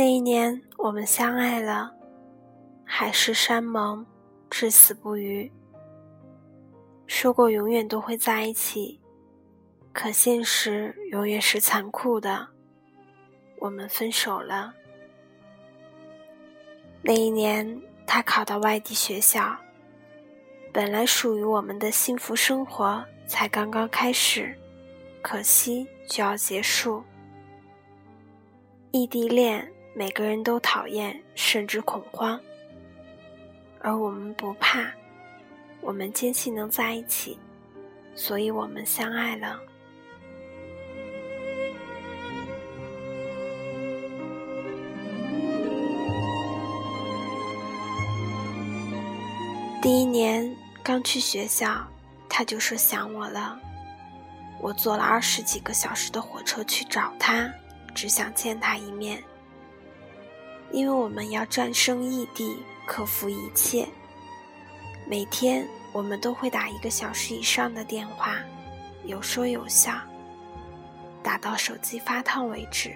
那一年，我们相爱了，海誓山盟，至死不渝。说过永远都会在一起，可现实永远是残酷的。我们分手了。那一年，他考到外地学校，本来属于我们的幸福生活才刚刚开始，可惜就要结束。异地恋。每个人都讨厌，甚至恐慌，而我们不怕，我们坚信能在一起，所以我们相爱了。第一年刚去学校，他就说想我了，我坐了二十几个小时的火车去找他，只想见他一面。因为我们要战胜异地，克服一切。每天我们都会打一个小时以上的电话，有说有笑，打到手机发烫为止。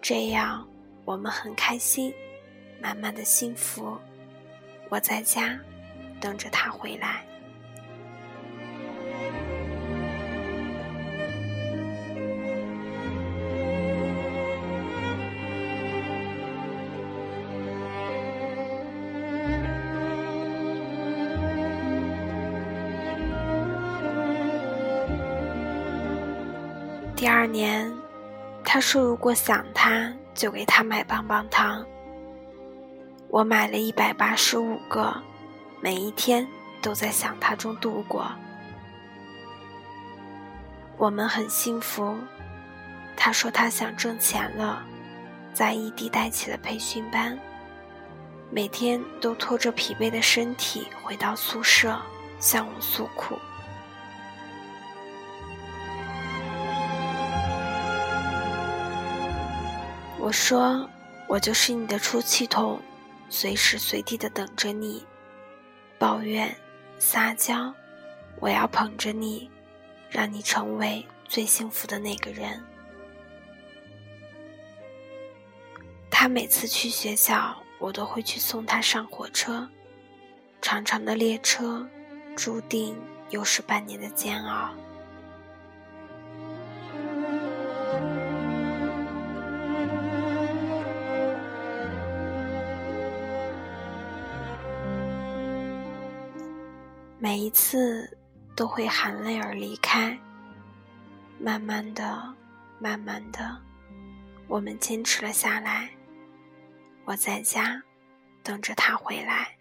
这样我们很开心，满满的幸福。我在家等着他回来。第二年，他说如果想他，就给他买棒棒糖。我买了一百八十五个，每一天都在想他中度过。我们很幸福。他说他想挣钱了，在异地带起了培训班，每天都拖着疲惫的身体回到宿舍向我诉苦。我说，我就是你的出气筒，随时随地的等着你，抱怨、撒娇，我要捧着你，让你成为最幸福的那个人。他每次去学校，我都会去送他上火车，长长的列车，注定又是半年的煎熬。每一次都会含泪而离开。慢慢的，慢慢的，我们坚持了下来。我在家等着他回来。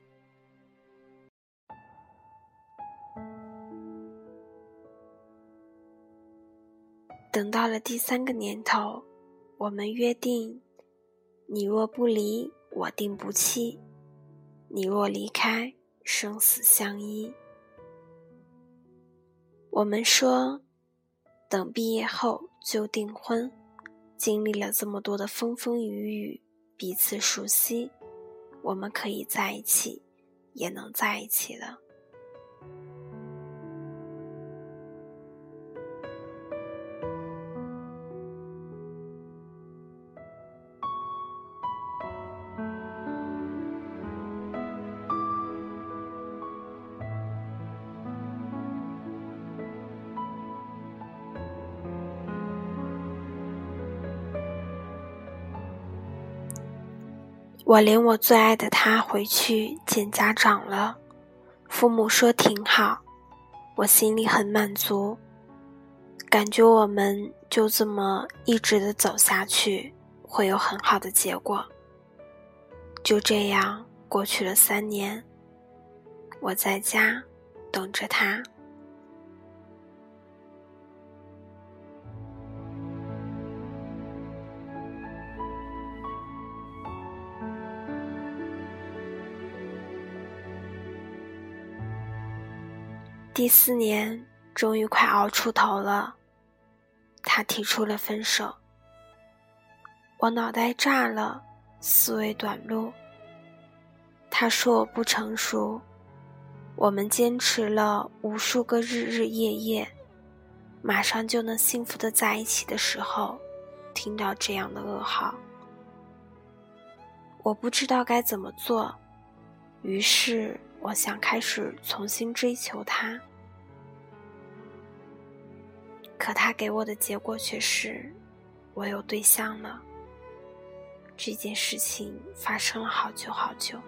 等到了第三个年头，我们约定：你若不离，我定不弃；你若离开，生死相依。我们说，等毕业后就订婚。经历了这么多的风风雨雨，彼此熟悉，我们可以在一起，也能在一起了。我领我最爱的他回去见家长了，父母说挺好，我心里很满足，感觉我们就这么一直的走下去，会有很好的结果。就这样过去了三年，我在家等着他。第四年，终于快熬出头了，他提出了分手。我脑袋炸了，思维短路。他说我不成熟。我们坚持了无数个日日夜夜，马上就能幸福的在一起的时候，听到这样的噩耗，我不知道该怎么做，于是我想开始重新追求他。可他给我的结果却是，我有对象了。这件事情发生了好久好久。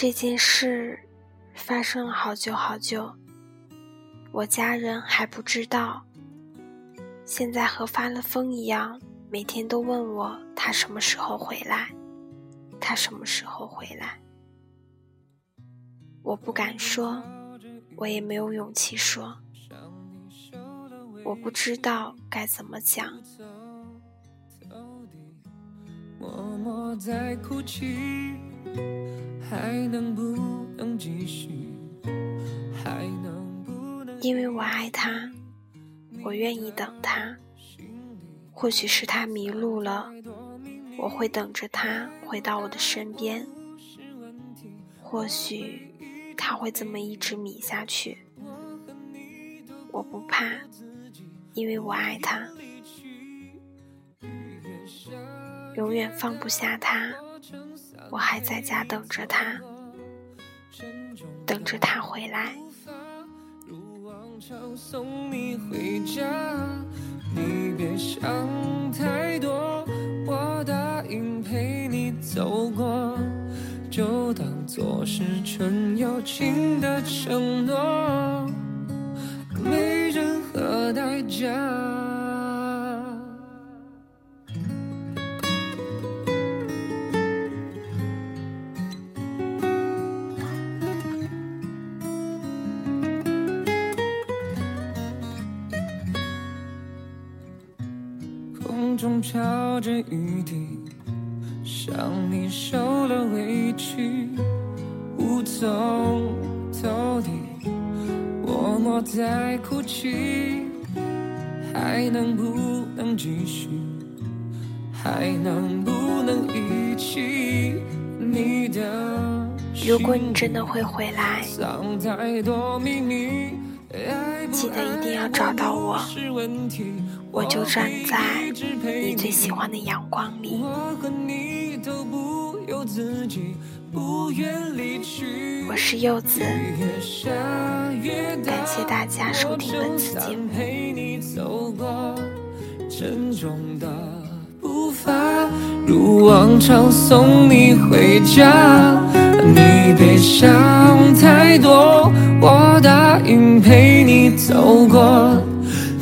这件事发生了好久好久，我家人还不知道。现在和发了疯一样，每天都问我他什么时候回来，他什么时候回来。我不敢说，我也没有勇气说，我不知道该怎么讲。默默在哭泣。还能不能继续？还能不能？因为我爱他，我愿意等他。或许是他迷路了，我会等着他回到我的身边。或许他会这么一直迷下去，我不怕，因为我爱他，永远放不下他。我还在家等着他，等着他回来。送你回家，你别想太多，我答应陪你走过，就当作是纯友情的承诺，没任何代价。中飘着雨滴，想你受了委屈，无从投递，默默在哭泣，还能不能继续？还能不能一起？你的如果你真的会回来，记得一定要找到我。我就站在你最喜欢的阳光里。我是柚子，感谢大家收听本次节目。步伐，如往常送你回家。你别想太多，我答应陪你走过。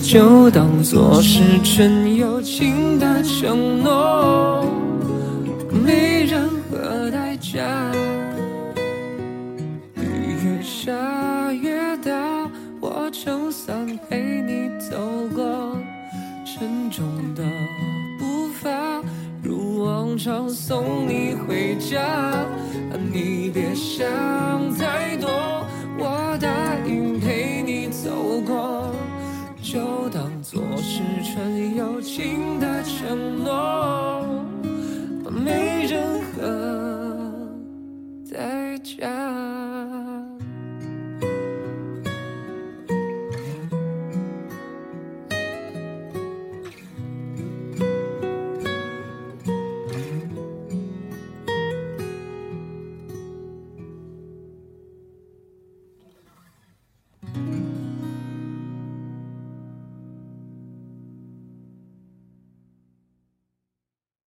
就当作是纯友情的承诺，没任何代价。雨越下越大，我撑伞陪你走过。沉重的步伐，如往常送你回家。想太多，我答应陪你走过。就当做是纯友情的承诺，没